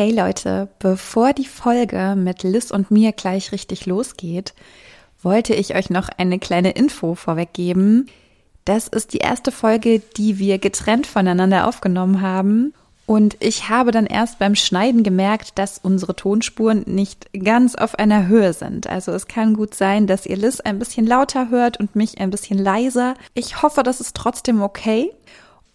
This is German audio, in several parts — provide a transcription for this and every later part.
Hey Leute, bevor die Folge mit Liz und mir gleich richtig losgeht, wollte ich euch noch eine kleine Info vorweggeben. Das ist die erste Folge, die wir getrennt voneinander aufgenommen haben. Und ich habe dann erst beim Schneiden gemerkt, dass unsere Tonspuren nicht ganz auf einer Höhe sind. Also es kann gut sein, dass ihr Liz ein bisschen lauter hört und mich ein bisschen leiser. Ich hoffe, das ist trotzdem okay.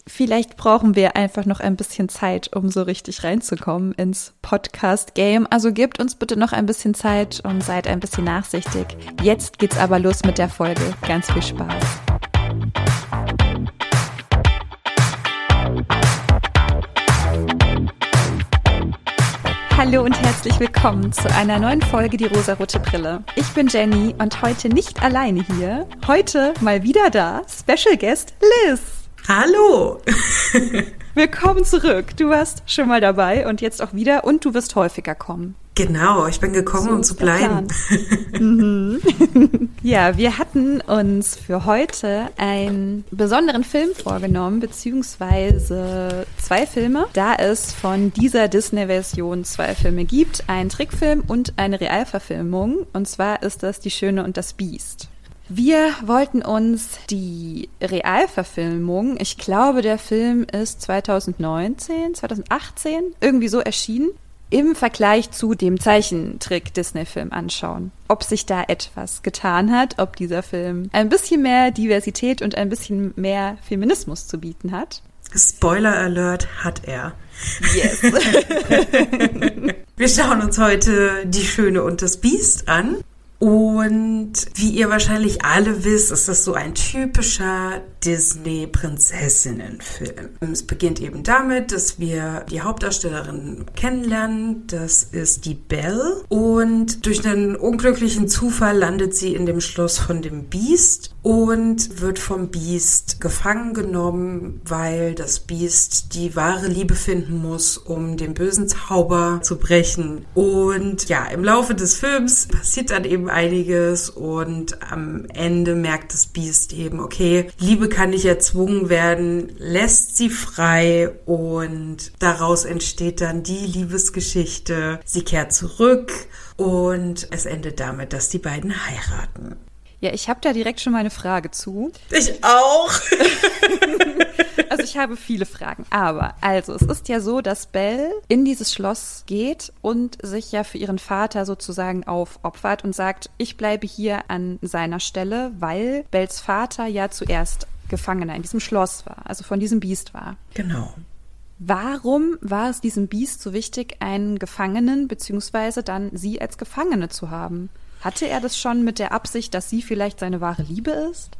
Vielleicht brauchen wir einfach noch ein bisschen Zeit, um so richtig reinzukommen ins Podcast-Game. Also gebt uns bitte noch ein bisschen Zeit und seid ein bisschen nachsichtig. Jetzt geht's aber los mit der Folge. Ganz viel Spaß. Hallo und herzlich willkommen zu einer neuen Folge Die rosarote Brille. Ich bin Jenny und heute nicht alleine hier. Heute mal wieder da, Special Guest Liz. Hallo! Willkommen zurück. Du warst schon mal dabei und jetzt auch wieder und du wirst häufiger kommen. Genau, ich bin gekommen, so um zu bleiben. mhm. ja, wir hatten uns für heute einen besonderen Film vorgenommen, beziehungsweise zwei Filme, da es von dieser Disney-Version zwei Filme gibt, einen Trickfilm und eine Realverfilmung. Und zwar ist das Die Schöne und das Biest. Wir wollten uns die Realverfilmung, ich glaube, der Film ist 2019, 2018, irgendwie so erschienen, im Vergleich zu dem Zeichentrick-Disney-Film anschauen. Ob sich da etwas getan hat, ob dieser Film ein bisschen mehr Diversität und ein bisschen mehr Feminismus zu bieten hat. Spoiler Alert hat er. Yes. Wir schauen uns heute Die Schöne und das Biest an. Und wie ihr wahrscheinlich alle wisst, ist das so ein typischer Disney-Prinzessinnen-Film. Es beginnt eben damit, dass wir die Hauptdarstellerin kennenlernen. Das ist die Belle. Und durch einen unglücklichen Zufall landet sie in dem Schloss von dem Biest und wird vom Biest gefangen genommen, weil das Biest die wahre Liebe finden muss, um den bösen Zauber zu brechen. Und ja, im Laufe des Films passiert dann eben einiges und am Ende merkt das Biest eben, okay, Liebe kann nicht erzwungen werden, lässt sie frei und daraus entsteht dann die Liebesgeschichte. Sie kehrt zurück und es endet damit, dass die beiden heiraten. Ja, ich habe da direkt schon mal eine Frage zu. Ich auch. also ich habe viele Fragen. Aber also, es ist ja so, dass Belle in dieses Schloss geht und sich ja für ihren Vater sozusagen aufopfert und sagt, ich bleibe hier an seiner Stelle, weil Belles Vater ja zuerst Gefangener in diesem Schloss war, also von diesem Biest war. Genau. Warum war es diesem Biest so wichtig, einen Gefangenen beziehungsweise dann sie als Gefangene zu haben? Hatte er das schon mit der Absicht, dass sie vielleicht seine wahre Liebe ist?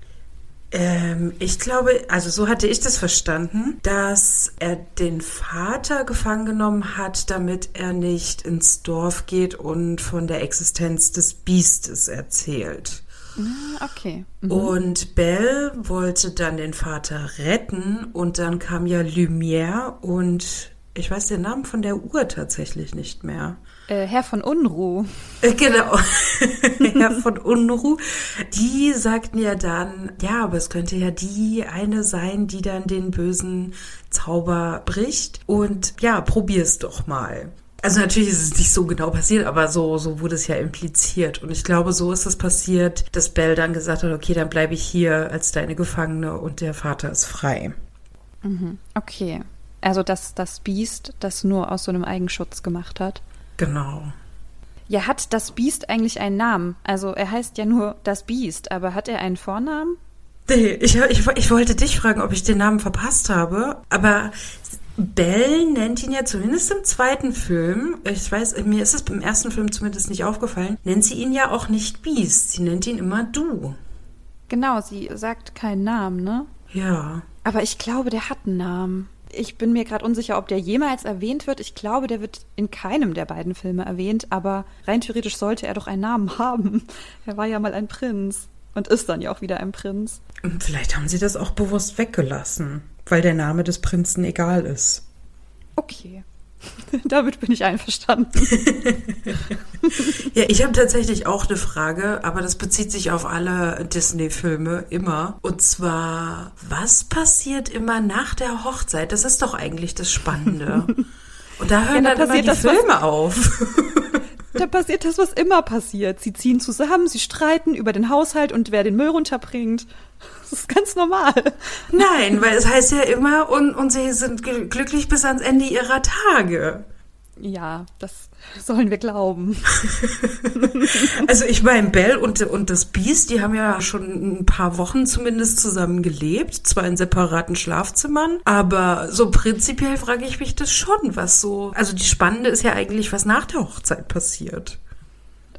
Ähm, ich glaube, also so hatte ich das verstanden, dass er den Vater gefangen genommen hat, damit er nicht ins Dorf geht und von der Existenz des Biestes erzählt. Ah, okay. Mhm. Und Belle wollte dann den Vater retten und dann kam ja Lumière und ich weiß den Namen von der Uhr tatsächlich nicht mehr. Äh, Herr von Unruh. Äh, genau, Herr von Unruh. Die sagten ja dann, ja, aber es könnte ja die eine sein, die dann den bösen Zauber bricht. Und ja, probier's doch mal. Also natürlich ist es nicht so genau passiert, aber so, so wurde es ja impliziert. Und ich glaube, so ist es passiert, dass Belle dann gesagt hat, okay, dann bleibe ich hier als deine Gefangene und der Vater ist frei. Mhm. Okay. Also dass das Biest das nur aus so einem Eigenschutz gemacht hat. Genau. Ja, hat das Biest eigentlich einen Namen? Also er heißt ja nur das Biest, aber hat er einen Vornamen? Nee, ich, ich, ich wollte dich fragen, ob ich den Namen verpasst habe, aber Belle nennt ihn ja zumindest im zweiten Film, ich weiß, mir ist es beim ersten Film zumindest nicht aufgefallen, nennt sie ihn ja auch nicht Biest, sie nennt ihn immer Du. Genau, sie sagt keinen Namen, ne? Ja. Aber ich glaube, der hat einen Namen ich bin mir gerade unsicher, ob der jemals erwähnt wird. Ich glaube, der wird in keinem der beiden Filme erwähnt, aber rein theoretisch sollte er doch einen Namen haben. Er war ja mal ein Prinz und ist dann ja auch wieder ein Prinz. Vielleicht haben sie das auch bewusst weggelassen, weil der Name des Prinzen egal ist. Okay. Damit bin ich einverstanden. ja, ich habe tatsächlich auch eine Frage, aber das bezieht sich auf alle Disney-Filme immer. Und zwar, was passiert immer nach der Hochzeit? Das ist doch eigentlich das Spannende. Und da hören ja, da dann immer die das, Filme auf. Da passiert das, was immer passiert. Sie ziehen zusammen, sie streiten über den Haushalt und wer den Müll runterbringt. Das ist ganz normal. Nein, weil es heißt ja immer, und, und sie sind glücklich bis ans Ende ihrer Tage. Ja, das sollen wir glauben. also ich meine, Belle und, und das Biest, die haben ja schon ein paar Wochen zumindest zusammen gelebt, zwar in separaten Schlafzimmern, aber so prinzipiell frage ich mich das schon, was so. Also die Spannende ist ja eigentlich, was nach der Hochzeit passiert.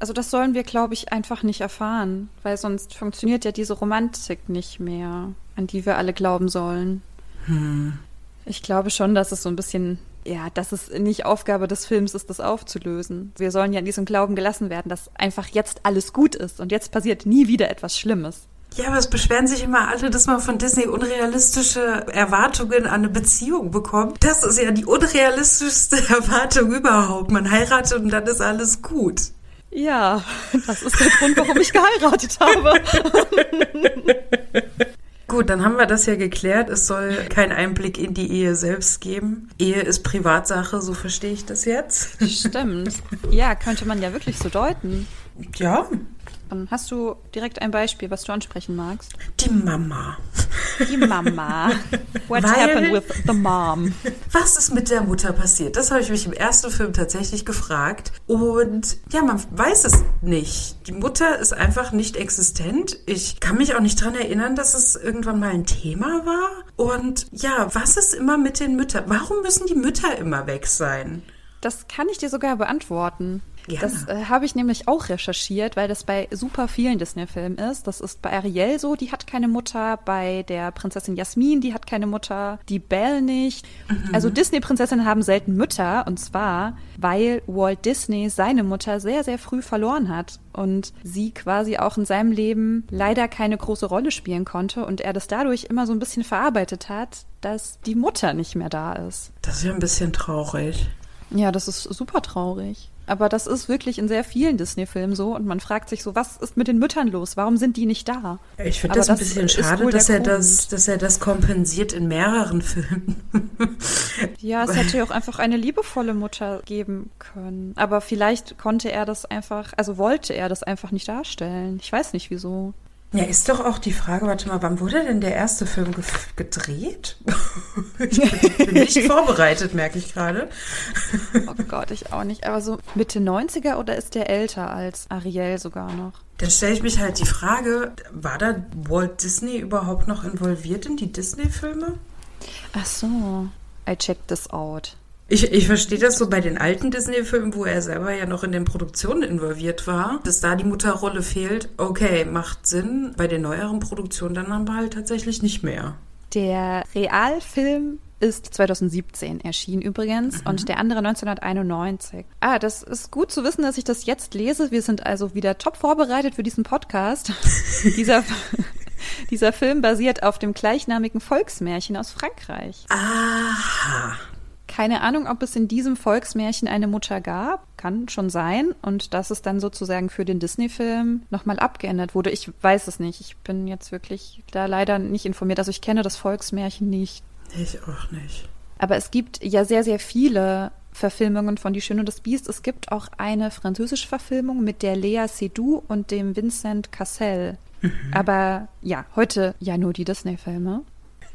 Also das sollen wir, glaube ich, einfach nicht erfahren, weil sonst funktioniert ja diese Romantik nicht mehr, an die wir alle glauben sollen. Hm. Ich glaube schon, dass es so ein bisschen ja, dass es nicht Aufgabe des Films ist, das aufzulösen. Wir sollen ja in diesem Glauben gelassen werden, dass einfach jetzt alles gut ist und jetzt passiert nie wieder etwas Schlimmes. Ja, aber es beschweren sich immer alle, dass man von Disney unrealistische Erwartungen an eine Beziehung bekommt. Das ist ja die unrealistischste Erwartung überhaupt. Man heiratet und dann ist alles gut. Ja, das ist der Grund, warum ich geheiratet habe. Gut, dann haben wir das ja geklärt. Es soll keinen Einblick in die Ehe selbst geben. Ehe ist Privatsache, so verstehe ich das jetzt. Stimmt. Ja, könnte man ja wirklich so deuten. Ja, Hast du direkt ein Beispiel, was du ansprechen magst? Die Mama. Die Mama. What Weil, happened with the mom? Was ist mit der Mutter passiert? Das habe ich mich im ersten Film tatsächlich gefragt. Und ja, man weiß es nicht. Die Mutter ist einfach nicht existent. Ich kann mich auch nicht daran erinnern, dass es irgendwann mal ein Thema war. Und ja, was ist immer mit den Müttern? Warum müssen die Mütter immer weg sein? Das kann ich dir sogar beantworten. Gerne. Das äh, habe ich nämlich auch recherchiert, weil das bei super vielen Disney-Filmen ist. Das ist bei Ariel so, die hat keine Mutter, bei der Prinzessin Jasmin, die hat keine Mutter, die Belle nicht. Mhm. Also Disney-Prinzessinnen haben selten Mütter und zwar, weil Walt Disney seine Mutter sehr, sehr früh verloren hat und sie quasi auch in seinem Leben leider keine große Rolle spielen konnte und er das dadurch immer so ein bisschen verarbeitet hat, dass die Mutter nicht mehr da ist. Das ist ja ein bisschen traurig. Ja, das ist super traurig. Aber das ist wirklich in sehr vielen Disney-Filmen so und man fragt sich so, was ist mit den Müttern los? Warum sind die nicht da? Ich finde das ein bisschen schade, dass er das, dass er das kompensiert in mehreren Filmen. ja, es hätte ja auch einfach eine liebevolle Mutter geben können. Aber vielleicht konnte er das einfach, also wollte er das einfach nicht darstellen. Ich weiß nicht wieso. Ja, ist doch auch die Frage, warte mal, wann wurde denn der erste Film ge gedreht? ich bin, bin nicht vorbereitet, merke ich gerade. oh Gott, ich auch nicht. Aber so Mitte 90er oder ist der älter als Ariel sogar noch? Dann stelle ich mich halt die Frage, war da Walt Disney überhaupt noch involviert in die Disney-Filme? Ach so, I checked this out. Ich, ich verstehe das so bei den alten Disney-Filmen, wo er selber ja noch in den Produktionen involviert war, dass da die Mutterrolle fehlt. Okay, macht Sinn. Bei den neueren Produktionen dann aber halt tatsächlich nicht mehr. Der Realfilm ist 2017 erschienen übrigens mhm. und der andere 1991. Ah, das ist gut zu wissen, dass ich das jetzt lese. Wir sind also wieder top vorbereitet für diesen Podcast. dieser, dieser Film basiert auf dem gleichnamigen Volksmärchen aus Frankreich. Aha. Keine Ahnung, ob es in diesem Volksmärchen eine Mutter gab. Kann schon sein. Und dass es dann sozusagen für den Disney-Film nochmal abgeändert wurde. Ich weiß es nicht. Ich bin jetzt wirklich da leider nicht informiert. Also ich kenne das Volksmärchen nicht. Ich auch nicht. Aber es gibt ja sehr, sehr viele Verfilmungen von Die Schöne und das Biest. Es gibt auch eine französische Verfilmung mit der Lea Seydoux und dem Vincent Cassel. Mhm. Aber ja, heute ja nur die Disney-Filme.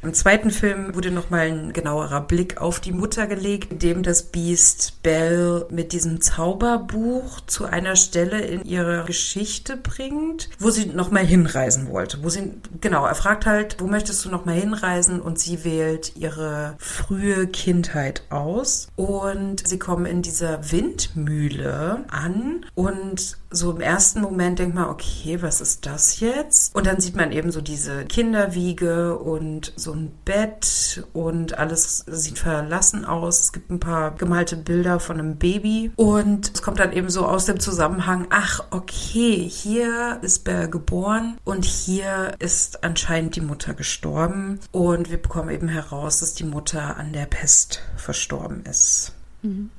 Im zweiten Film wurde nochmal ein genauerer Blick auf die Mutter gelegt, indem das Biest Belle mit diesem Zauberbuch zu einer Stelle in ihrer Geschichte bringt, wo sie nochmal hinreisen wollte. Wo sie, genau, er fragt halt, wo möchtest du nochmal hinreisen? Und sie wählt ihre frühe Kindheit aus. Und sie kommen in dieser Windmühle an und so im ersten Moment denkt man, okay, was ist das jetzt? Und dann sieht man eben so diese Kinderwiege und so ein Bett und alles sieht verlassen aus. Es gibt ein paar gemalte Bilder von einem Baby und es kommt dann eben so aus dem Zusammenhang, ach, okay, hier ist Belle geboren und hier ist anscheinend die Mutter gestorben und wir bekommen eben heraus, dass die Mutter an der Pest verstorben ist. Mhm.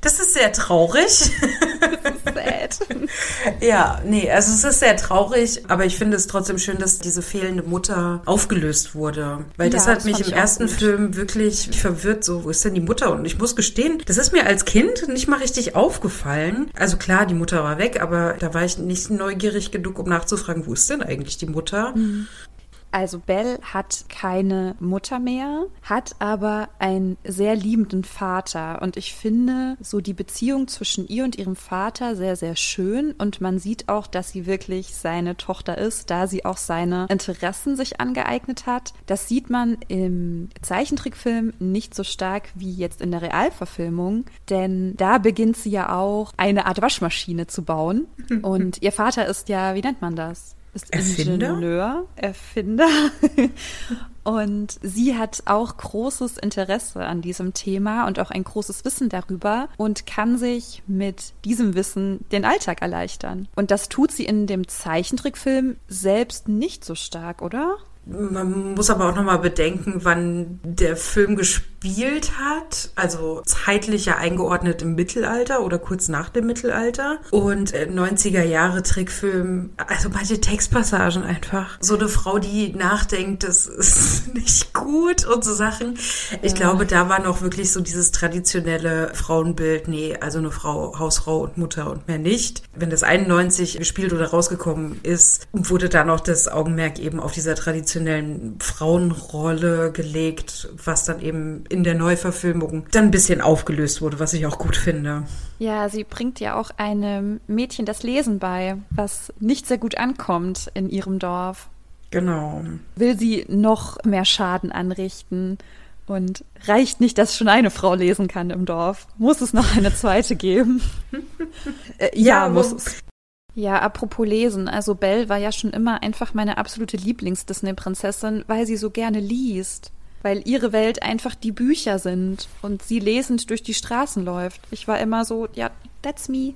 Das ist sehr traurig. sad. ja, nee, also es ist sehr traurig, aber ich finde es trotzdem schön, dass diese fehlende Mutter aufgelöst wurde. Weil das ja, hat das mich im ersten Film wirklich verwirrt. So, wo ist denn die Mutter? Und ich muss gestehen, das ist mir als Kind nicht mal richtig aufgefallen. Also klar, die Mutter war weg, aber da war ich nicht neugierig genug, um nachzufragen, wo ist denn eigentlich die Mutter? Mhm. Also Belle hat keine Mutter mehr, hat aber einen sehr liebenden Vater. Und ich finde so die Beziehung zwischen ihr und ihrem Vater sehr, sehr schön. Und man sieht auch, dass sie wirklich seine Tochter ist, da sie auch seine Interessen sich angeeignet hat. Das sieht man im Zeichentrickfilm nicht so stark wie jetzt in der Realverfilmung. Denn da beginnt sie ja auch eine Art Waschmaschine zu bauen. Und ihr Vater ist ja, wie nennt man das? Ist Erfinder? Ingenieur, Erfinder. und sie hat auch großes Interesse an diesem Thema und auch ein großes Wissen darüber und kann sich mit diesem Wissen den Alltag erleichtern. Und das tut sie in dem Zeichentrickfilm selbst nicht so stark, oder? Man muss aber auch nochmal bedenken, wann der Film gespielt hat. Also zeitlich ja eingeordnet im Mittelalter oder kurz nach dem Mittelalter. Und 90er äh, Jahre Trickfilm, also manche Textpassagen einfach. So eine Frau, die nachdenkt, das ist nicht gut und so Sachen. Ich ja. glaube, da war noch wirklich so dieses traditionelle Frauenbild. Nee, also eine Frau, Hausfrau und Mutter und mehr nicht. Wenn das 91 gespielt oder rausgekommen ist, wurde da noch das Augenmerk eben auf dieser Tradition traditionellen Frauenrolle gelegt, was dann eben in der Neuverfilmung dann ein bisschen aufgelöst wurde, was ich auch gut finde. Ja, sie bringt ja auch einem Mädchen das Lesen bei, was nicht sehr gut ankommt in ihrem Dorf. Genau. Will sie noch mehr Schaden anrichten? Und reicht nicht, dass schon eine Frau lesen kann im Dorf? Muss es noch eine zweite geben? äh, ja, ja, muss es. Ja, apropos Lesen. Also Belle war ja schon immer einfach meine absolute Lieblings-Disney-Prinzessin, weil sie so gerne liest. Weil ihre Welt einfach die Bücher sind und sie lesend durch die Straßen läuft. Ich war immer so, ja, that's me.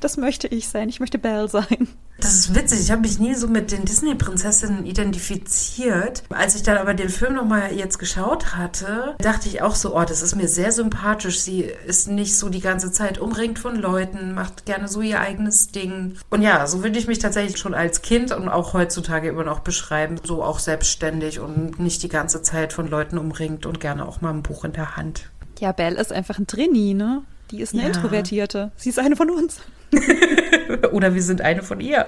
Das möchte ich sein. Ich möchte Belle sein. Das ist witzig. Ich habe mich nie so mit den Disney-Prinzessinnen identifiziert. Als ich dann aber den Film nochmal jetzt geschaut hatte, dachte ich auch so, oh, das ist mir sehr sympathisch. Sie ist nicht so die ganze Zeit umringt von Leuten, macht gerne so ihr eigenes Ding. Und ja, so würde ich mich tatsächlich schon als Kind und auch heutzutage immer noch beschreiben. So auch selbstständig und nicht die ganze Zeit von Leuten umringt und gerne auch mal ein Buch in der Hand. Ja, Belle ist einfach ein Trainee, ne? Die ist eine ja. Introvertierte. Sie ist eine von uns. Oder wir sind eine von ihr.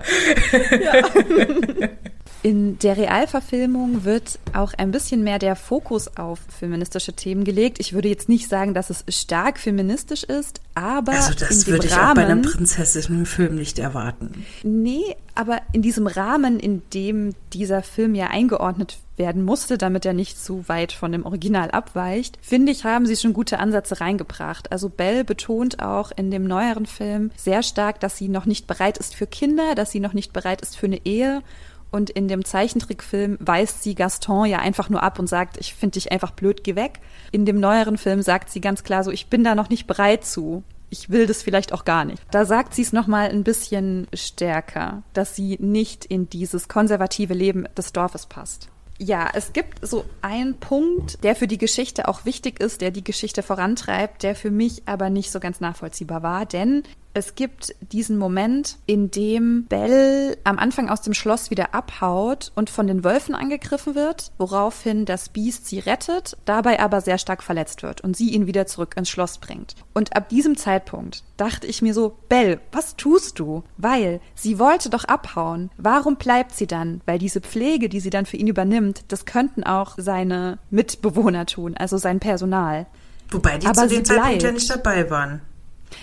Ja. In der Realverfilmung wird auch ein bisschen mehr der Fokus auf feministische Themen gelegt. Ich würde jetzt nicht sagen, dass es stark feministisch ist, aber also das würde ich Rahmen, auch bei einem prinzessischen Film nicht erwarten. Nee, aber in diesem Rahmen, in dem dieser Film ja eingeordnet werden musste, damit er nicht zu weit von dem Original abweicht, finde ich, haben sie schon gute Ansätze reingebracht. Also Belle betont auch in dem neueren Film sehr stark, dass sie noch nicht bereit ist für Kinder, dass sie noch nicht bereit ist für eine Ehe und in dem Zeichentrickfilm weist sie Gaston ja einfach nur ab und sagt, ich finde dich einfach blöd, geh weg. In dem neueren Film sagt sie ganz klar so, ich bin da noch nicht bereit zu. Ich will das vielleicht auch gar nicht. Da sagt sie es nochmal ein bisschen stärker, dass sie nicht in dieses konservative Leben des Dorfes passt. Ja, es gibt so einen Punkt, der für die Geschichte auch wichtig ist, der die Geschichte vorantreibt, der für mich aber nicht so ganz nachvollziehbar war, denn es gibt diesen Moment, in dem Belle am Anfang aus dem Schloss wieder abhaut und von den Wölfen angegriffen wird, woraufhin das Biest sie rettet, dabei aber sehr stark verletzt wird und sie ihn wieder zurück ins Schloss bringt. Und ab diesem Zeitpunkt dachte ich mir so, Belle, was tust du? Weil sie wollte doch abhauen. Warum bleibt sie dann? Weil diese Pflege, die sie dann für ihn übernimmt, das könnten auch seine Mitbewohner tun, also sein Personal. Wobei die aber zu dem Zeitpunkt ja nicht dabei waren.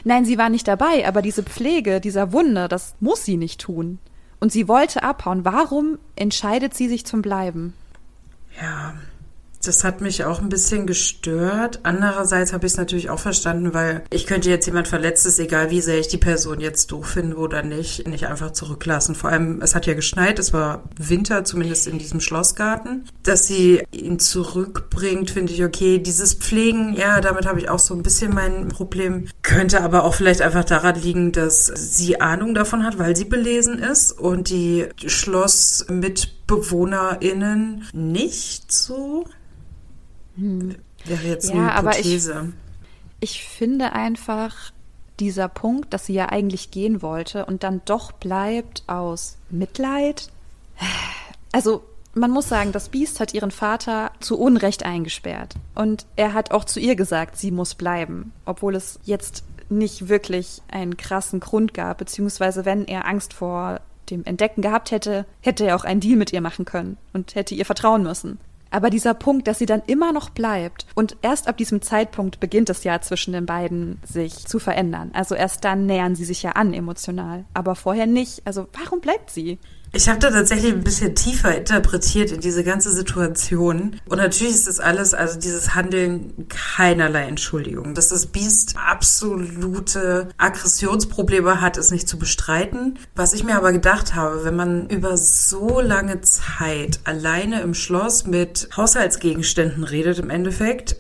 Nein, sie war nicht dabei, aber diese Pflege dieser Wunde, das muss sie nicht tun. Und sie wollte abhauen. Warum entscheidet sie sich zum Bleiben? Ja, das hat mich auch ein bisschen gestört. Andererseits habe ich es natürlich auch verstanden, weil ich könnte jetzt jemand Verletztes, egal wie sehr ich die Person jetzt doof finde oder nicht, nicht einfach zurücklassen. Vor allem, es hat ja geschneit, es war Winter, zumindest in diesem Schlossgarten. Dass sie ihn zurückbringt, finde ich okay. Dieses Pflegen, ja, damit habe ich auch so ein bisschen mein Problem. Könnte aber auch vielleicht einfach daran liegen, dass sie Ahnung davon hat, weil sie belesen ist und die Schlossmitbewohnerinnen nicht so. Hm. Wäre jetzt ja, eine Hypothese. Aber ich, ich finde einfach, dieser Punkt, dass sie ja eigentlich gehen wollte und dann doch bleibt aus Mitleid. Also man muss sagen, das Biest hat ihren Vater zu Unrecht eingesperrt. Und er hat auch zu ihr gesagt, sie muss bleiben, obwohl es jetzt nicht wirklich einen krassen Grund gab, beziehungsweise wenn er Angst vor dem Entdecken gehabt hätte, hätte er auch einen Deal mit ihr machen können und hätte ihr vertrauen müssen. Aber dieser Punkt, dass sie dann immer noch bleibt und erst ab diesem Zeitpunkt beginnt es ja zwischen den beiden sich zu verändern. Also erst dann nähern sie sich ja an emotional, aber vorher nicht. Also warum bleibt sie? Ich habe da tatsächlich ein bisschen tiefer interpretiert in diese ganze Situation. Und natürlich ist das alles, also dieses Handeln, keinerlei Entschuldigung. Dass das Biest absolute Aggressionsprobleme hat, ist nicht zu bestreiten. Was ich mir aber gedacht habe, wenn man über so lange Zeit alleine im Schloss mit Haushaltsgegenständen redet im Endeffekt,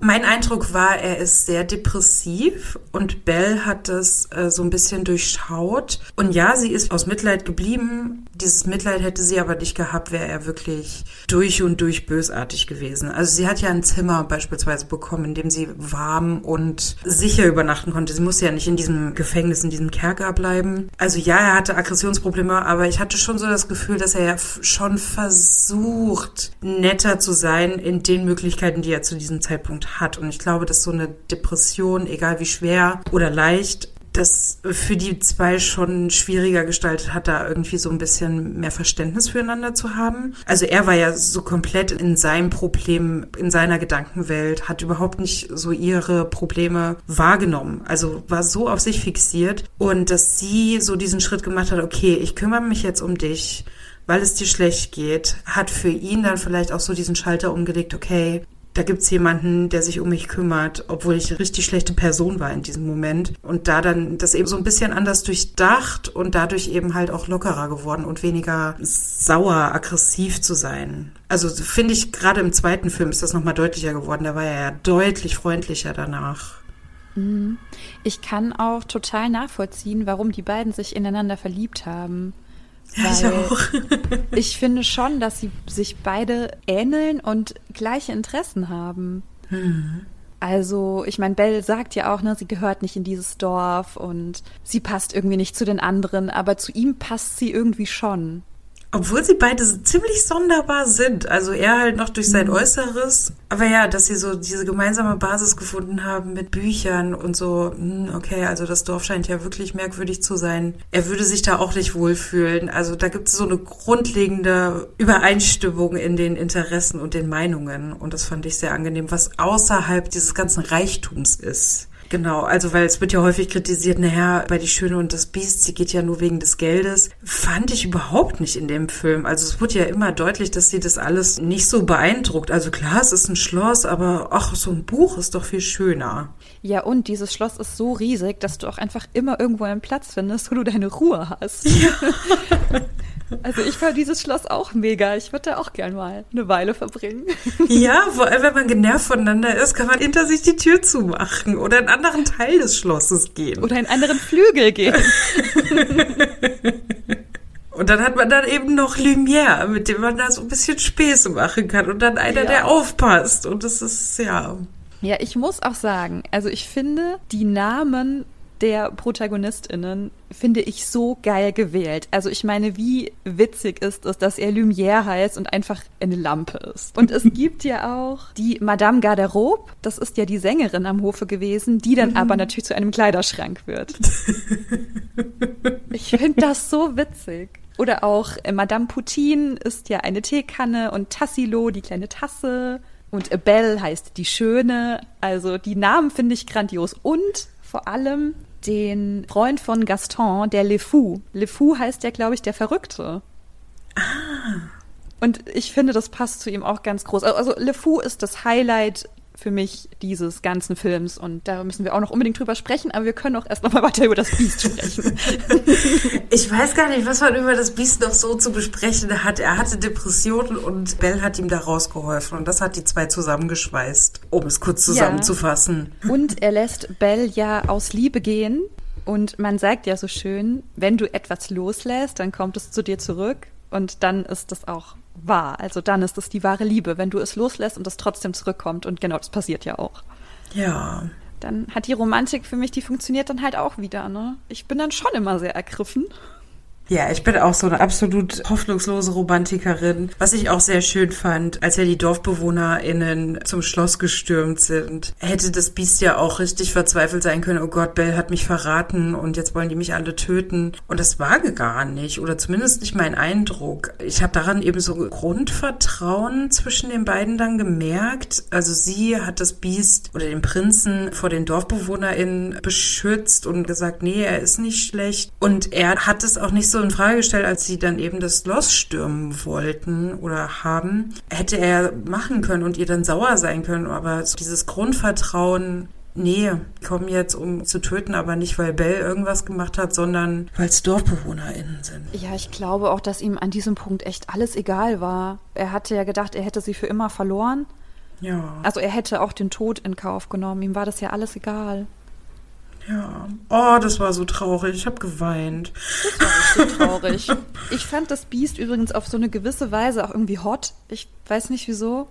mein Eindruck war, er ist sehr depressiv und Belle hat das äh, so ein bisschen durchschaut. Und ja, sie ist aus Mitleid geblieben. Dieses Mitleid hätte sie aber nicht gehabt, wäre er wirklich durch und durch bösartig gewesen. Also sie hat ja ein Zimmer beispielsweise bekommen, in dem sie warm und sicher übernachten konnte. Sie musste ja nicht in diesem Gefängnis, in diesem Kerker bleiben. Also ja, er hatte Aggressionsprobleme, aber ich hatte schon so das Gefühl, dass er ja schon versucht, netter zu sein in den Möglichkeiten, die er zu diesem Zeitpunkt hat. Und ich glaube, dass so eine Depression, egal wie schwer oder leicht, das für die zwei schon schwieriger gestaltet hat, da irgendwie so ein bisschen mehr Verständnis füreinander zu haben. Also er war ja so komplett in seinem Problem, in seiner Gedankenwelt, hat überhaupt nicht so ihre Probleme wahrgenommen. Also war so auf sich fixiert und dass sie so diesen Schritt gemacht hat, okay, ich kümmere mich jetzt um dich weil es dir schlecht geht, hat für ihn dann vielleicht auch so diesen Schalter umgelegt, okay, da gibt's jemanden, der sich um mich kümmert, obwohl ich eine richtig schlechte Person war in diesem Moment. Und da dann das eben so ein bisschen anders durchdacht und dadurch eben halt auch lockerer geworden und weniger sauer, aggressiv zu sein. Also finde ich, gerade im zweiten Film ist das nochmal deutlicher geworden. Da war er ja deutlich freundlicher danach. Mhm. Ich kann auch total nachvollziehen, warum die beiden sich ineinander verliebt haben. Ja, ich auch. ich finde schon, dass sie sich beide ähneln und gleiche Interessen haben. Mhm. Also, ich meine, Belle sagt ja auch, ne, sie gehört nicht in dieses Dorf und sie passt irgendwie nicht zu den anderen, aber zu ihm passt sie irgendwie schon. Obwohl sie beide ziemlich sonderbar sind. Also er halt noch durch sein mhm. Äußeres. Aber ja, dass sie so diese gemeinsame Basis gefunden haben mit Büchern und so, hm, okay, also das Dorf scheint ja wirklich merkwürdig zu sein. Er würde sich da auch nicht wohlfühlen. Also da gibt es so eine grundlegende Übereinstimmung in den Interessen und den Meinungen. Und das fand ich sehr angenehm, was außerhalb dieses ganzen Reichtums ist. Genau, also weil es wird ja häufig kritisiert, naja, bei Die Schöne und das Biest, sie geht ja nur wegen des Geldes. Fand ich überhaupt nicht in dem Film. Also es wurde ja immer deutlich, dass sie das alles nicht so beeindruckt. Also klar, es ist ein Schloss, aber ach, so ein Buch ist doch viel schöner. Ja, und dieses Schloss ist so riesig, dass du auch einfach immer irgendwo einen Platz findest, wo du deine Ruhe hast. Ja. Also ich fand dieses Schloss auch mega. Ich würde da auch gern mal eine Weile verbringen. Ja, vor allem wenn man genervt voneinander ist, kann man hinter sich die Tür zumachen oder in einen anderen Teil des Schlosses gehen. Oder in einen anderen Flügel gehen. Und dann hat man dann eben noch Lumière, mit dem man da so ein bisschen Späße machen kann. Und dann einer, ja. der aufpasst. Und das ist, ja. Ja, ich muss auch sagen, also ich finde, die Namen der ProtagonistInnen finde ich so geil gewählt. Also ich meine, wie witzig ist es, dass er Lumière heißt und einfach eine Lampe ist. Und es gibt ja auch die Madame Garderobe, das ist ja die Sängerin am Hofe gewesen, die dann mhm. aber natürlich zu einem Kleiderschrank wird. ich finde das so witzig. Oder auch äh, Madame Poutine ist ja eine Teekanne und Tassilo, die kleine Tasse. Und Belle heißt die Schöne. Also die Namen finde ich grandios. Und vor allem den Freund von Gaston, der Le Fou. Le Fou heißt ja, glaube ich, der Verrückte. Ah. Und ich finde, das passt zu ihm auch ganz groß. Also Le Fou ist das Highlight für mich dieses ganzen Films und da müssen wir auch noch unbedingt drüber sprechen, aber wir können auch erst noch mal weiter über das Biest sprechen. ich weiß gar nicht, was man über das Biest noch so zu besprechen hat. Er hatte Depressionen und Bell hat ihm da rausgeholfen und das hat die zwei zusammengeschweißt, um es kurz zusammenzufassen. Ja. Und er lässt Bell ja aus Liebe gehen und man sagt ja so schön, wenn du etwas loslässt, dann kommt es zu dir zurück und dann ist das auch wahr. Also dann ist es die wahre Liebe, wenn du es loslässt und es trotzdem zurückkommt. Und genau das passiert ja auch. Ja. dann hat die Romantik für mich, die funktioniert dann halt auch wieder. Ne? Ich bin dann schon immer sehr ergriffen. Ja, ich bin auch so eine absolut hoffnungslose Romantikerin. Was ich auch sehr schön fand, als ja die DorfbewohnerInnen zum Schloss gestürmt sind, hätte das Biest ja auch richtig verzweifelt sein können. Oh Gott, Bell hat mich verraten und jetzt wollen die mich alle töten. Und das war gar nicht, oder zumindest nicht mein Eindruck. Ich habe daran eben so Grundvertrauen zwischen den beiden dann gemerkt. Also sie hat das Biest oder den Prinzen vor den DorfbewohnerInnen beschützt und gesagt, nee, er ist nicht schlecht. Und er hat es auch nicht so in Frage gestellt, als sie dann eben das Schloss stürmen wollten oder haben. Hätte er machen können und ihr dann sauer sein können, aber dieses Grundvertrauen Nee, die kommen jetzt, um zu töten, aber nicht, weil Bell irgendwas gemacht hat, sondern weil es DorfbewohnerInnen sind. Ja, ich glaube auch, dass ihm an diesem Punkt echt alles egal war. Er hatte ja gedacht, er hätte sie für immer verloren. Ja. Also er hätte auch den Tod in Kauf genommen. Ihm war das ja alles egal. Ja. Oh, das war so traurig. Ich habe geweint. Das war richtig traurig. Ich fand das Biest übrigens auf so eine gewisse Weise auch irgendwie hot. Ich weiß nicht wieso.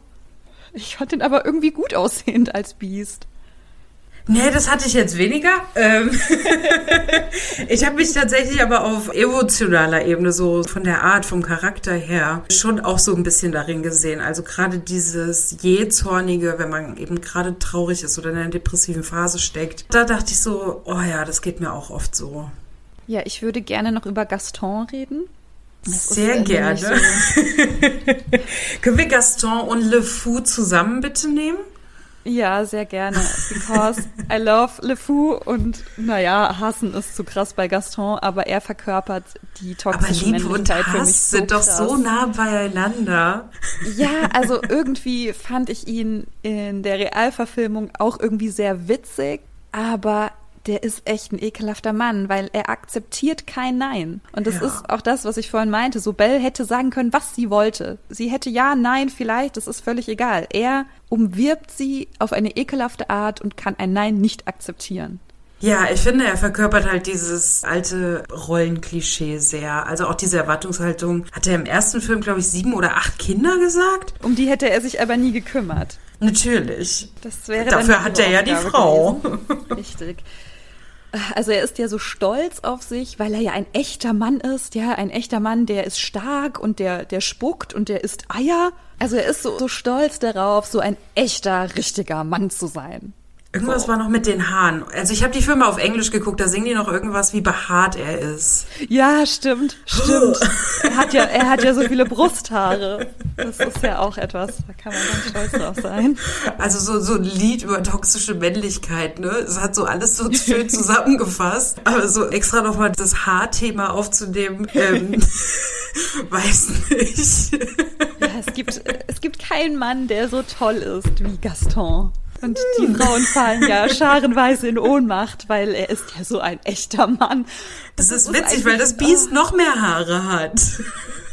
Ich fand ihn aber irgendwie gut aussehend als Biest. Nee, das hatte ich jetzt weniger. Ähm ich habe mich tatsächlich aber auf emotionaler Ebene, so von der Art, vom Charakter her, schon auch so ein bisschen darin gesehen. Also gerade dieses jähzornige, wenn man eben gerade traurig ist oder in einer depressiven Phase steckt, da dachte ich so, oh ja, das geht mir auch oft so. Ja, ich würde gerne noch über Gaston reden. Das Sehr gerne. So. Können wir Gaston und Le Fou zusammen bitte nehmen? Ja, sehr gerne. Because I love Le Fou und naja, hassen ist zu krass bei Gaston, aber er verkörpert die toxische aber Liebe und Hass für mich so sind krass. doch so nah beieinander. Ja, also irgendwie fand ich ihn in der Realverfilmung auch irgendwie sehr witzig, aber der ist echt ein ekelhafter Mann, weil er akzeptiert kein Nein. Und das ja. ist auch das, was ich vorhin meinte. So Belle hätte sagen können, was sie wollte. Sie hätte ja, nein, vielleicht, das ist völlig egal. Er umwirbt sie auf eine ekelhafte Art und kann ein Nein nicht akzeptieren. Ja, ich finde, er verkörpert halt dieses alte Rollenklischee sehr. Also auch diese Erwartungshaltung. Hat er im ersten Film, glaube ich, sieben oder acht Kinder gesagt? Um die hätte er sich aber nie gekümmert. Natürlich. Das wäre Dafür hat er ja die Frau. Richtig. Also er ist ja so stolz auf sich, weil er ja ein echter Mann ist, ja, ein echter Mann, der ist stark und der, der spuckt und der isst Eier. Also er ist so, so stolz darauf, so ein echter, richtiger Mann zu sein. Irgendwas war noch mit den Haaren. Also ich habe die Filme auf Englisch geguckt, da singen die noch irgendwas, wie behaart er ist. Ja, stimmt, stimmt. er hat ja, er hat ja so viele Brusthaare. Das ist ja auch etwas, da kann man ganz stolz drauf sein. Also so, so ein Lied über toxische Männlichkeit, ne? Es hat so alles so schön zusammengefasst. Aber so extra nochmal das Haarthema aufzunehmen, ähm, weiß nicht. Ja, es gibt, es gibt keinen Mann, der so toll ist wie Gaston. Und die Frauen fallen ja scharenweise in Ohnmacht, weil er ist ja so ein echter Mann. Das, das ist witzig, weil das Biest noch mehr Haare hat.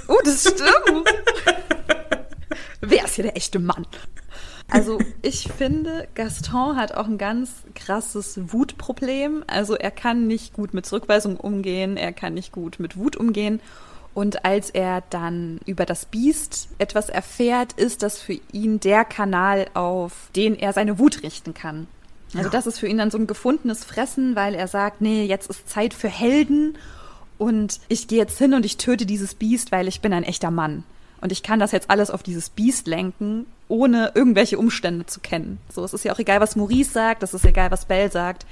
Oh, das stimmt. Wer ist hier der echte Mann? Also ich finde, Gaston hat auch ein ganz krasses Wutproblem. Also er kann nicht gut mit Zurückweisung umgehen, er kann nicht gut mit Wut umgehen. Und als er dann über das Biest etwas erfährt, ist das für ihn der Kanal, auf den er seine Wut richten kann. Also ja. das ist für ihn dann so ein gefundenes Fressen, weil er sagt, nee, jetzt ist Zeit für Helden und ich gehe jetzt hin und ich töte dieses Biest, weil ich bin ein echter Mann. Und ich kann das jetzt alles auf dieses Biest lenken, ohne irgendwelche Umstände zu kennen. So, es ist ja auch egal, was Maurice sagt, es ist egal, was Bell sagt.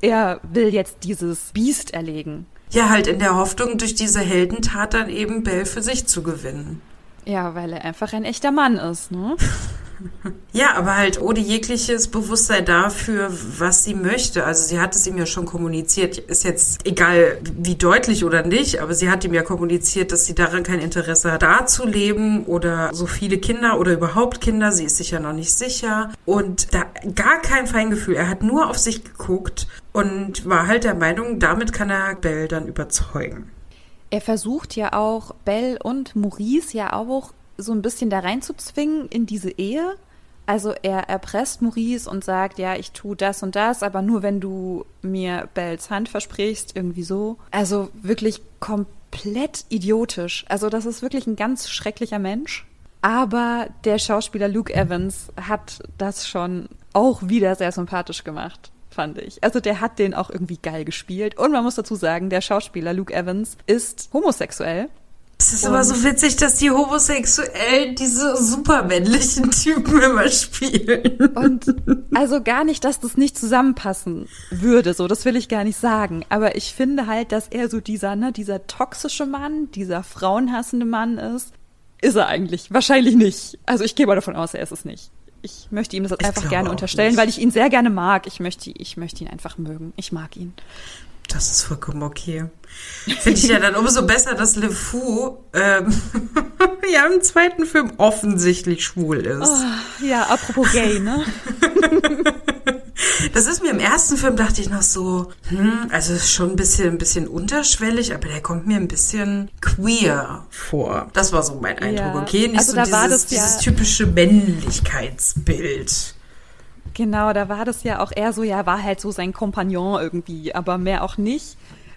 Er will jetzt dieses Biest erlegen. Ja, halt in der Hoffnung, durch diese Heldentat dann eben Bell für sich zu gewinnen. Ja, weil er einfach ein echter Mann ist, ne? Ja, aber halt ohne jegliches Bewusstsein dafür, was sie möchte. Also sie hat es ihm ja schon kommuniziert. Ist jetzt egal, wie deutlich oder nicht, aber sie hat ihm ja kommuniziert, dass sie daran kein Interesse hat, da zu leben oder so viele Kinder oder überhaupt Kinder. Sie ist sich ja noch nicht sicher. Und da gar kein Feingefühl. Er hat nur auf sich geguckt und war halt der Meinung, damit kann er Belle dann überzeugen. Er versucht ja auch Belle und Maurice ja auch so ein bisschen da reinzuzwingen in diese Ehe. Also er erpresst Maurice und sagt, ja, ich tue das und das, aber nur wenn du mir Bells Hand versprichst, irgendwie so. Also wirklich komplett idiotisch. Also das ist wirklich ein ganz schrecklicher Mensch. Aber der Schauspieler Luke Evans hat das schon auch wieder sehr sympathisch gemacht. fand ich. Also der hat den auch irgendwie geil gespielt. Und man muss dazu sagen, der Schauspieler Luke Evans ist homosexuell. Es ist aber so witzig, dass die Homosexuellen diese supermännlichen Typen immer spielen. Und also gar nicht, dass das nicht zusammenpassen würde, so, das will ich gar nicht sagen. Aber ich finde halt, dass er so dieser, ne, dieser toxische Mann, dieser frauenhassende Mann ist. Ist er eigentlich? Wahrscheinlich nicht. Also ich gehe mal davon aus, er ist es nicht. Ich möchte ihm das einfach gerne unterstellen, nicht. weil ich ihn sehr gerne mag. Ich möchte, ich möchte ihn einfach mögen. Ich mag ihn. Das ist vollkommen okay. Finde ich ja dann umso besser, dass Le Fou ähm, ja im zweiten Film offensichtlich schwul ist. Oh, ja, apropos gay, ne? Das ist mir im ersten Film, dachte ich noch so, hm, also ist schon ein bisschen, ein bisschen unterschwellig, aber der kommt mir ein bisschen queer vor. Das war so mein Eindruck, ja. okay? Nicht also so dieses, dieses typische Männlichkeitsbild. Genau, da war das ja auch eher so, ja, war halt so sein Kompagnon irgendwie, aber mehr auch nicht.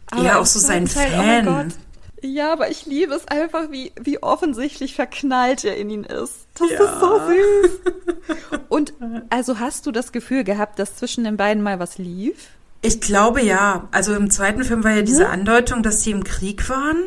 Aber ja, auch so sein halt, Fan. Oh ja, aber ich liebe es einfach, wie, wie offensichtlich verknallt er in ihn ist. Das ja. ist so süß. Und also hast du das Gefühl gehabt, dass zwischen den beiden mal was lief? Ich glaube ja. Also im zweiten Film war ja diese Andeutung, dass sie im Krieg waren.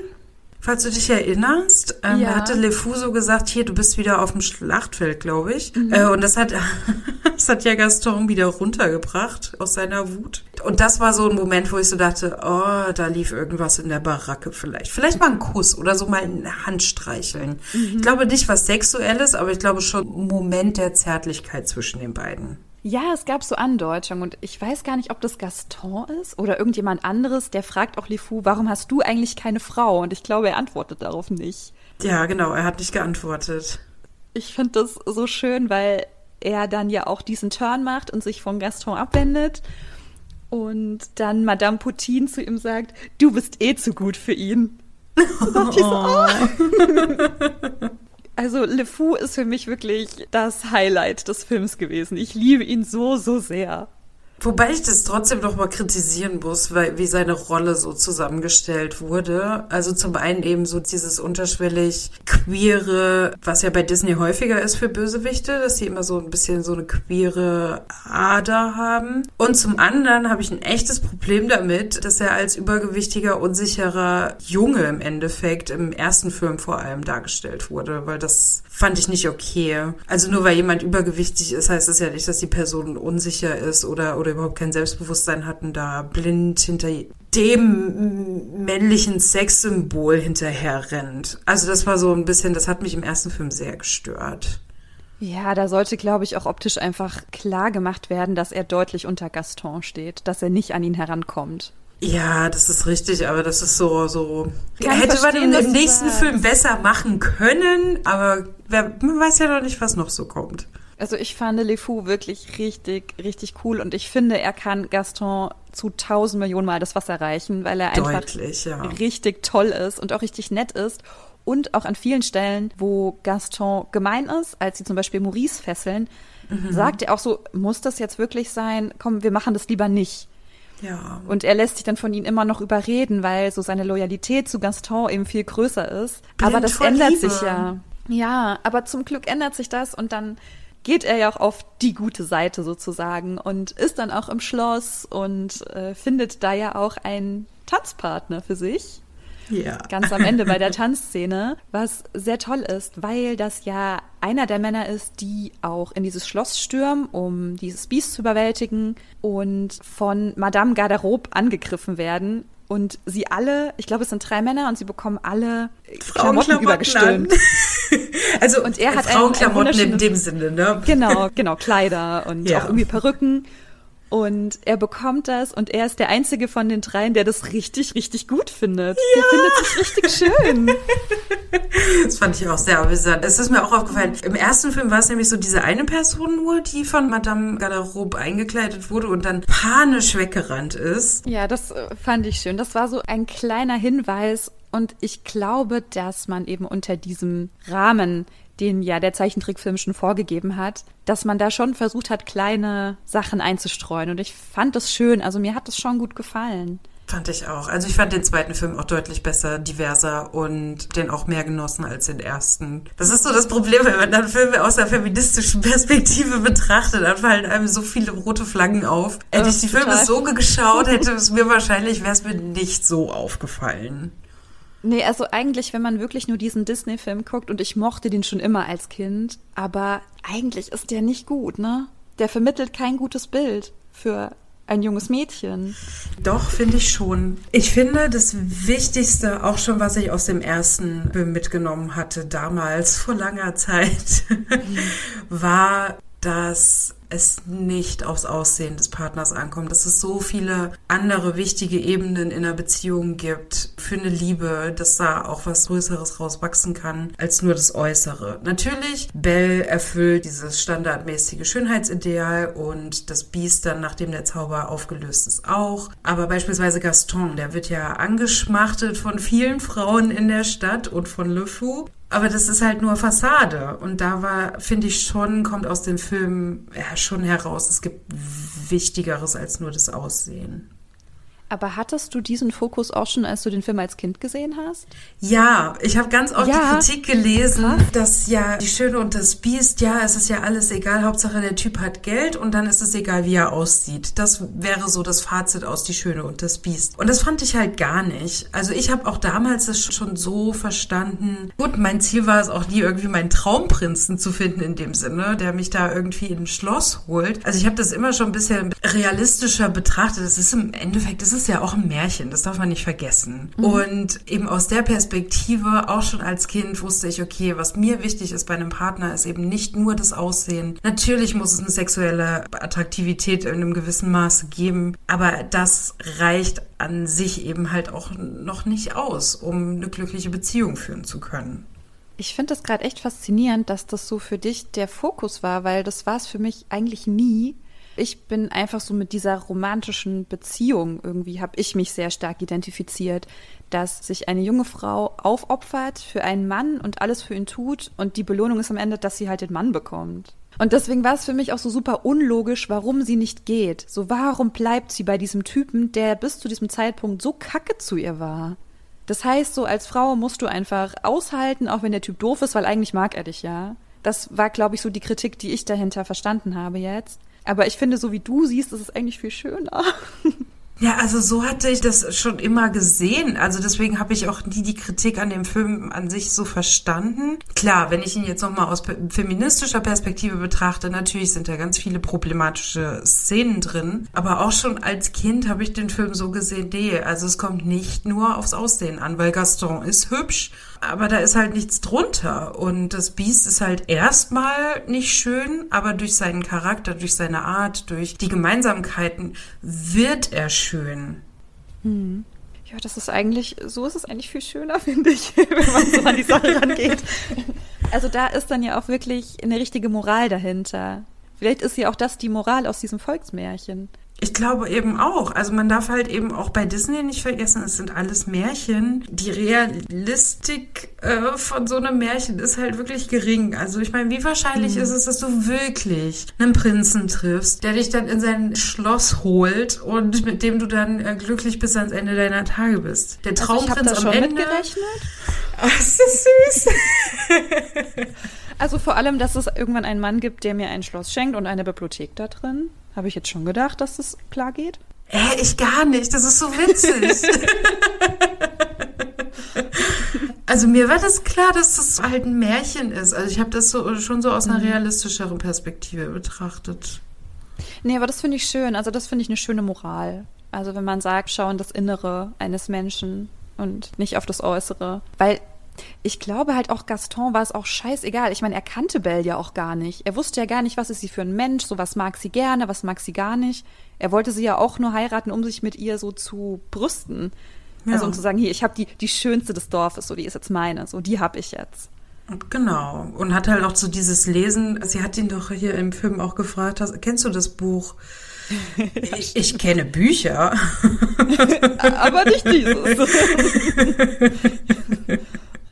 Falls du dich erinnerst, ähm, ja. hatte Lefuso gesagt, hier, du bist wieder auf dem Schlachtfeld, glaube ich. Mhm. Äh, und das hat, das hat ja Gaston wieder runtergebracht aus seiner Wut. Und das war so ein Moment, wo ich so dachte, oh, da lief irgendwas in der Baracke vielleicht. Vielleicht mal ein Kuss oder so mal eine Hand streicheln. Mhm. Ich glaube nicht was Sexuelles, aber ich glaube schon ein Moment der Zärtlichkeit zwischen den beiden. Ja, es gab so Andeutungen und ich weiß gar nicht, ob das Gaston ist oder irgendjemand anderes, der fragt auch Lifou, warum hast du eigentlich keine Frau? Und ich glaube, er antwortet darauf nicht. Ja, genau, er hat nicht geantwortet. Ich finde das so schön, weil er dann ja auch diesen Turn macht und sich von Gaston abwendet und dann Madame Poutine zu ihm sagt, du bist eh zu gut für ihn. Oh. So, oh. Also Le Fou ist für mich wirklich das Highlight des Films gewesen. Ich liebe ihn so, so sehr. Wobei ich das trotzdem noch mal kritisieren muss, weil wie seine Rolle so zusammengestellt wurde. Also zum einen eben so dieses unterschwellig queere, was ja bei Disney häufiger ist für Bösewichte, dass sie immer so ein bisschen so eine queere Ader haben. Und zum anderen habe ich ein echtes Problem damit, dass er als übergewichtiger, unsicherer Junge im Endeffekt im ersten Film vor allem dargestellt wurde, weil das fand ich nicht okay. Also nur weil jemand übergewichtig ist, heißt das ja nicht, dass die Person unsicher ist oder, oder überhaupt kein Selbstbewusstsein hat und da blind hinter dem männlichen Sexsymbol hinterher rennt. Also das war so ein bisschen, das hat mich im ersten Film sehr gestört. Ja, da sollte, glaube ich, auch optisch einfach klar gemacht werden, dass er deutlich unter Gaston steht, dass er nicht an ihn herankommt. Ja, das ist richtig, aber das ist so, so. Kann hätte man im, im nächsten Film besser machen können, aber wer, man weiß ja noch nicht, was noch so kommt. Also ich fand Le Fou wirklich richtig, richtig cool und ich finde, er kann Gaston zu tausend Millionen Mal das Wasser reichen, weil er Deutlich, einfach ja. richtig toll ist und auch richtig nett ist. Und auch an vielen Stellen, wo Gaston gemein ist, als sie zum Beispiel Maurice fesseln, mhm. sagt er auch so, muss das jetzt wirklich sein? Komm, wir machen das lieber nicht. Ja. Und er lässt sich dann von ihnen immer noch überreden, weil so seine Loyalität zu Gaston eben viel größer ist. Blind aber das ändert Liebe. sich ja. Ja, aber zum Glück ändert sich das und dann geht er ja auch auf die gute Seite sozusagen und ist dann auch im Schloss und äh, findet da ja auch einen Tanzpartner für sich. Ja. Ganz am Ende bei der Tanzszene, was sehr toll ist, weil das ja einer der Männer ist, die auch in dieses Schloss stürmen, um dieses Biest zu überwältigen und von Madame Garderobe angegriffen werden. Und sie alle, ich glaube, es sind drei Männer und sie bekommen alle Klamotten übergestülpt. also und er hat Frauenklamotten in dem Sinne, ne? Genau, genau, Kleider und ja. auch irgendwie Perücken. Und er bekommt das und er ist der einzige von den dreien, der das richtig, richtig gut findet. Ja. Der findet sich richtig schön. Das fand ich auch sehr amüsant. Es ist mir auch aufgefallen. Im ersten Film war es nämlich so diese eine Person nur, die von Madame Garderobe eingekleidet wurde und dann panisch weggerannt ist. Ja, das äh, fand ich schön. Das war so ein kleiner Hinweis und ich glaube, dass man eben unter diesem Rahmen den ja der Zeichentrickfilm schon vorgegeben hat, dass man da schon versucht hat, kleine Sachen einzustreuen. Und ich fand das schön. Also mir hat das schon gut gefallen. Fand ich auch. Also ich fand den zweiten Film auch deutlich besser, diverser und den auch mehr genossen als den ersten. Das ist so das Problem, wenn man dann Filme aus der feministischen Perspektive betrachtet, dann fallen einem so viele rote Flaggen auf. Hätte ich die Filme so geschaut, hätte es mir wahrscheinlich, wäre es mir nicht so aufgefallen. Nee, also eigentlich, wenn man wirklich nur diesen Disney-Film guckt, und ich mochte den schon immer als Kind, aber eigentlich ist der nicht gut, ne? Der vermittelt kein gutes Bild für ein junges Mädchen. Doch, finde ich schon. Ich finde, das Wichtigste, auch schon, was ich aus dem ersten Film mitgenommen hatte, damals, vor langer Zeit, war, dass es nicht aufs Aussehen des Partners ankommt, dass es so viele andere wichtige Ebenen in einer Beziehung gibt für eine Liebe, dass da auch was Größeres rauswachsen kann als nur das Äußere. Natürlich, Belle erfüllt dieses standardmäßige Schönheitsideal und das Biest dann, nachdem der Zauber aufgelöst ist, auch. Aber beispielsweise Gaston, der wird ja angeschmachtet von vielen Frauen in der Stadt und von Le Fou. Aber das ist halt nur Fassade. Und da war, finde ich schon, kommt aus dem Film ja, schon heraus, es gibt Wichtigeres als nur das Aussehen. Aber hattest du diesen Fokus auch schon, als du den Film als Kind gesehen hast? Ja, ich habe ganz oft ja. die Kritik gelesen, Krass. dass ja die Schöne und das Biest, ja, es ist ja alles egal, Hauptsache der Typ hat Geld und dann ist es egal, wie er aussieht. Das wäre so das Fazit aus die Schöne und das Biest. Und das fand ich halt gar nicht. Also ich habe auch damals das schon so verstanden. Gut, mein Ziel war es auch nie irgendwie meinen Traumprinzen zu finden in dem Sinne, der mich da irgendwie in ein Schloss holt. Also ich habe das immer schon ein bisschen realistischer betrachtet. Das ist im Endeffekt, das ist ja auch ein Märchen, das darf man nicht vergessen. Mhm. Und eben aus der Perspektive, auch schon als Kind, wusste ich, okay, was mir wichtig ist bei einem Partner, ist eben nicht nur das Aussehen. Natürlich muss es eine sexuelle Attraktivität in einem gewissen Maße geben, aber das reicht an sich eben halt auch noch nicht aus, um eine glückliche Beziehung führen zu können. Ich finde das gerade echt faszinierend, dass das so für dich der Fokus war, weil das war es für mich eigentlich nie. Ich bin einfach so mit dieser romantischen Beziehung irgendwie, habe ich mich sehr stark identifiziert, dass sich eine junge Frau aufopfert für einen Mann und alles für ihn tut und die Belohnung ist am Ende, dass sie halt den Mann bekommt. Und deswegen war es für mich auch so super unlogisch, warum sie nicht geht. So, warum bleibt sie bei diesem Typen, der bis zu diesem Zeitpunkt so kacke zu ihr war? Das heißt, so als Frau musst du einfach aushalten, auch wenn der Typ doof ist, weil eigentlich mag er dich ja. Das war, glaube ich, so die Kritik, die ich dahinter verstanden habe jetzt. Aber ich finde, so wie du siehst, ist es eigentlich viel schöner. Ja, also so hatte ich das schon immer gesehen. Also deswegen habe ich auch nie die Kritik an dem Film an sich so verstanden. Klar, wenn ich ihn jetzt nochmal aus feministischer Perspektive betrachte, natürlich sind da ganz viele problematische Szenen drin. Aber auch schon als Kind habe ich den Film so gesehen, nee, also es kommt nicht nur aufs Aussehen an, weil Gaston ist hübsch aber da ist halt nichts drunter. Und das Biest ist halt erstmal nicht schön, aber durch seinen Charakter, durch seine Art, durch die Gemeinsamkeiten wird er schön. Hm. Ja, das ist eigentlich, so ist es eigentlich viel schöner, finde ich, wenn man so an die Sache rangeht. Also da ist dann ja auch wirklich eine richtige Moral dahinter. Vielleicht ist ja auch das die Moral aus diesem Volksmärchen. Ich glaube eben auch. Also man darf halt eben auch bei Disney nicht vergessen, es sind alles Märchen. Die Realistik äh, von so einem Märchen ist halt wirklich gering. Also ich meine, wie wahrscheinlich mhm. ist es, dass du wirklich einen Prinzen triffst, der dich dann in sein Schloss holt und mit dem du dann äh, glücklich bis ans Ende deiner Tage bist. Der Traumprinz also am schon Ende. Mitgerechnet? Oh, ist das süß. also vor allem, dass es irgendwann einen Mann gibt, der mir ein Schloss schenkt und eine Bibliothek da drin. Habe ich jetzt schon gedacht, dass das klar geht? Äh, ich gar nicht. Das ist so witzig. also mir war das klar, dass das halt ein Märchen ist. Also ich habe das so, schon so aus einer mhm. realistischeren Perspektive betrachtet. Nee, aber das finde ich schön. Also das finde ich eine schöne Moral. Also wenn man sagt, schau in das Innere eines Menschen und nicht auf das Äußere. Weil ich glaube halt auch Gaston war es auch scheißegal. Ich meine, er kannte Belle ja auch gar nicht. Er wusste ja gar nicht, was ist sie für ein Mensch, so was mag sie gerne, was mag sie gar nicht. Er wollte sie ja auch nur heiraten, um sich mit ihr so zu brüsten. Ja. Also um zu sagen, hier, ich habe die, die schönste des Dorfes, so die ist jetzt meine, so die habe ich jetzt. Genau. Und hat halt auch so dieses Lesen, sie hat ihn doch hier im Film auch gefragt, hast, kennst du das Buch? Ich, ich, kenne Bücher. Aber nicht dieses.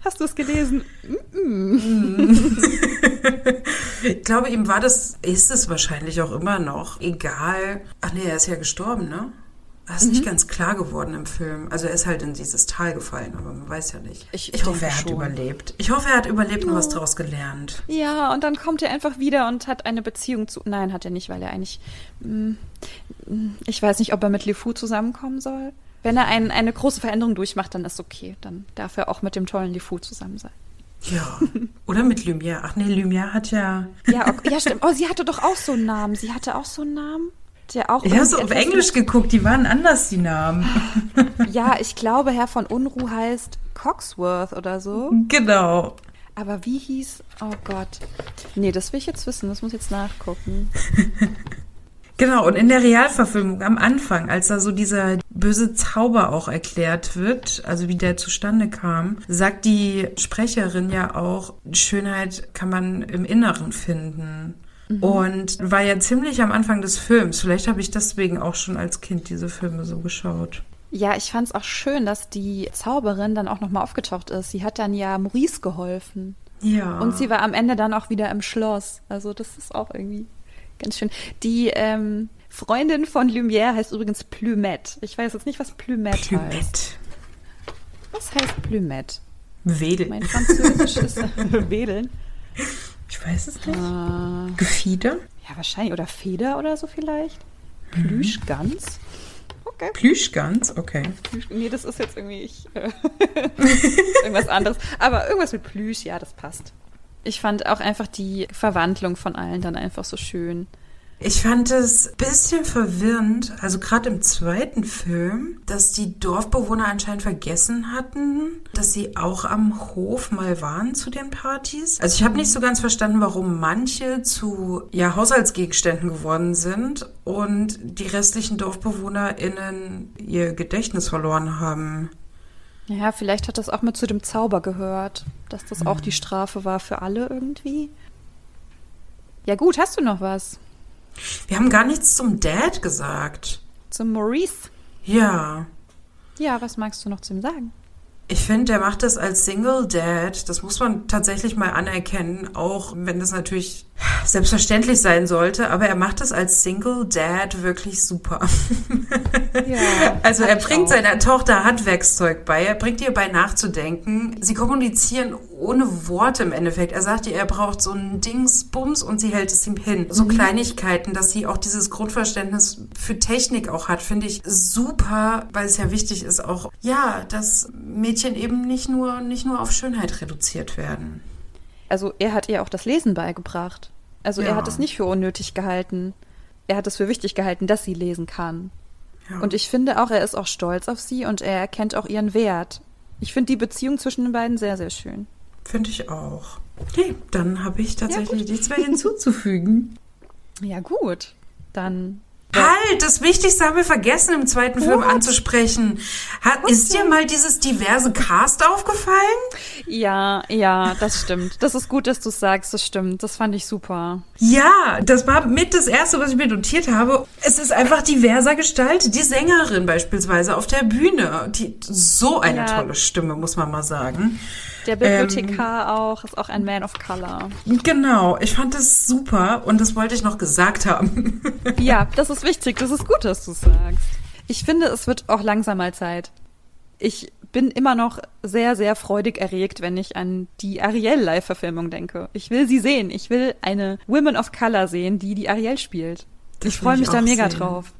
Hast du es gelesen? ich glaube, ihm war das, ist es wahrscheinlich auch immer noch egal. Ach nee, er ist ja gestorben, ne? Das ist mhm. nicht ganz klar geworden im Film. Also er ist halt in dieses Tal gefallen, aber man weiß ja nicht. Ich, ich hoffe, er hat überlebt. Ich hoffe, er hat überlebt und was daraus gelernt. Ja, und dann kommt er einfach wieder und hat eine Beziehung zu. Nein, hat er nicht, weil er eigentlich. Mh, mm, ich weiß nicht, ob er mit LeFou zusammenkommen soll. Wenn er ein, eine große Veränderung durchmacht, dann ist okay. Dann darf er auch mit dem tollen LeFou zusammen sein. Ja. Oder mit Lumière. Ach nee, Lumière hat ja. Ja, okay. ja, stimmt. Oh, sie hatte doch auch so einen Namen. Sie hatte auch so einen Namen. Der auch ich habe so auf Englisch geguckt, die waren anders, die Namen. Ja, ich glaube, Herr von Unruh heißt Coxworth oder so. Genau. Aber wie hieß. Oh Gott. Nee, das will ich jetzt wissen, das muss ich jetzt nachgucken. Genau, und in der Realverfilmung am Anfang, als da so dieser böse Zauber auch erklärt wird, also wie der zustande kam, sagt die Sprecherin ja auch, Schönheit kann man im Inneren finden. Mhm. Und war ja ziemlich am Anfang des Films. Vielleicht habe ich deswegen auch schon als Kind diese Filme so geschaut. Ja, ich fand es auch schön, dass die Zauberin dann auch nochmal aufgetaucht ist. Sie hat dann ja Maurice geholfen. Ja. Und sie war am Ende dann auch wieder im Schloss. Also das ist auch irgendwie Ganz schön. Die ähm, Freundin von Lumière heißt übrigens Plumette. Ich weiß jetzt nicht, was Plumette, Plumette. heißt. Was heißt Plumette? Wedeln. Mein Französisch ist Wedeln. Ich weiß es nicht. Uh, Gefieder? Ja, wahrscheinlich. Oder Feder oder so vielleicht. Plüschgans. Okay. Plüschgans, okay. Plüsch, nee, das ist jetzt irgendwie ich, äh, irgendwas anderes. Aber irgendwas mit Plüsch, ja, das passt. Ich fand auch einfach die Verwandlung von allen dann einfach so schön. Ich fand es ein bisschen verwirrend, also gerade im zweiten Film, dass die Dorfbewohner anscheinend vergessen hatten, dass sie auch am Hof mal waren zu den Partys. Also ich habe nicht so ganz verstanden, warum manche zu ja, Haushaltsgegenständen geworden sind und die restlichen DorfbewohnerInnen ihr Gedächtnis verloren haben. Ja, vielleicht hat das auch mit zu dem Zauber gehört, dass das mhm. auch die. Strafe war für alle irgendwie. Ja gut, hast du noch was? Wir haben gar nichts zum Dad gesagt. Zum Maurice? Ja. Ja, was magst du noch zu ihm sagen? Ich finde, der macht das als Single Dad. Das muss man tatsächlich mal anerkennen, auch wenn das natürlich selbstverständlich sein sollte. Aber er macht das als Single Dad wirklich super. Ja, also er bringt seiner Tochter Handwerkszeug bei. Er bringt ihr bei nachzudenken. Sie kommunizieren ohne Worte im Endeffekt. Er sagt ihr, er braucht so einen Dingsbums und sie hält es ihm hin. So mhm. Kleinigkeiten, dass sie auch dieses Grundverständnis für Technik auch hat, finde ich super, weil es ja wichtig ist auch, ja, dass Mädchen eben nicht nur, nicht nur auf Schönheit reduziert werden. Also er hat ihr auch das Lesen beigebracht. Also ja. er hat es nicht für unnötig gehalten. Er hat es für wichtig gehalten, dass sie lesen kann. Ja. Und ich finde auch, er ist auch stolz auf sie und er erkennt auch ihren Wert. Ich finde die Beziehung zwischen den beiden sehr, sehr schön. Finde ich auch. Okay, dann habe ich tatsächlich ja, nichts mehr hinzuzufügen. Ja, gut. Dann Halt, das Wichtigste haben wir vergessen im zweiten What? Film anzusprechen. Hat, ist dir mal dieses diverse Cast aufgefallen? Ja, ja, das stimmt. Das ist gut, dass du sagst, das stimmt. Das fand ich super. Ja, das war mit das Erste, was ich mir notiert habe. Es ist einfach diverser gestaltet. Die Sängerin beispielsweise auf der Bühne, die so eine ja. tolle Stimme, muss man mal sagen. Der Bibliothekar ähm, auch, ist auch ein Man of Color. Genau, ich fand das super und das wollte ich noch gesagt haben. ja, das ist wichtig, das ist gut, dass du sagst. Ich finde, es wird auch langsam mal Zeit. Ich bin immer noch sehr, sehr freudig erregt, wenn ich an die Ariel-Live-Verfilmung denke. Ich will sie sehen. Ich will eine Women of Color sehen, die die Ariel spielt. Das ich freue mich da mega sehen. drauf.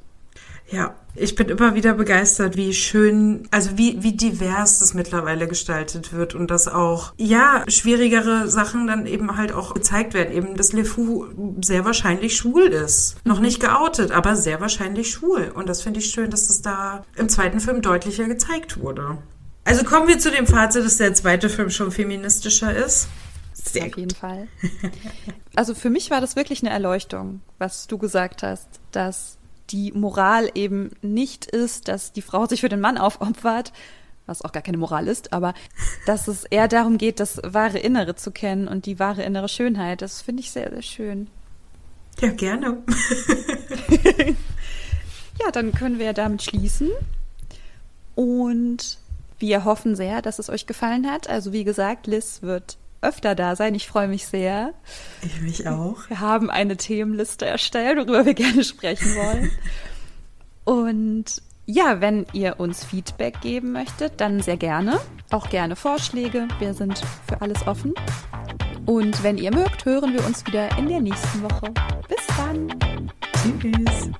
Ja, ich bin immer wieder begeistert, wie schön, also wie, wie divers das mittlerweile gestaltet wird und dass auch, ja, schwierigere Sachen dann eben halt auch gezeigt werden. Eben, dass LeFou sehr wahrscheinlich schwul ist. Noch nicht geoutet, aber sehr wahrscheinlich schwul. Und das finde ich schön, dass das da im zweiten Film deutlicher gezeigt wurde. Also kommen wir zu dem Fazit, dass der zweite Film schon feministischer ist. Sehr Auf jeden Fall. Also für mich war das wirklich eine Erleuchtung, was du gesagt hast, dass die Moral eben nicht ist, dass die Frau sich für den Mann aufopfert, was auch gar keine Moral ist, aber dass es eher darum geht, das wahre Innere zu kennen und die wahre innere Schönheit. Das finde ich sehr, sehr schön. Ja, gerne. ja, dann können wir damit schließen. Und wir hoffen sehr, dass es euch gefallen hat. Also wie gesagt, Liz wird öfter da sein. Ich freue mich sehr. Ich mich auch. Wir haben eine Themenliste erstellt, worüber wir gerne sprechen wollen. Und Ja, wenn ihr uns Feedback geben möchtet, dann sehr gerne. Auch gerne Vorschläge. Wir sind für alles offen. Und wenn ihr mögt, hören wir uns wieder in der nächsten Woche. Bis dann. Tschüss.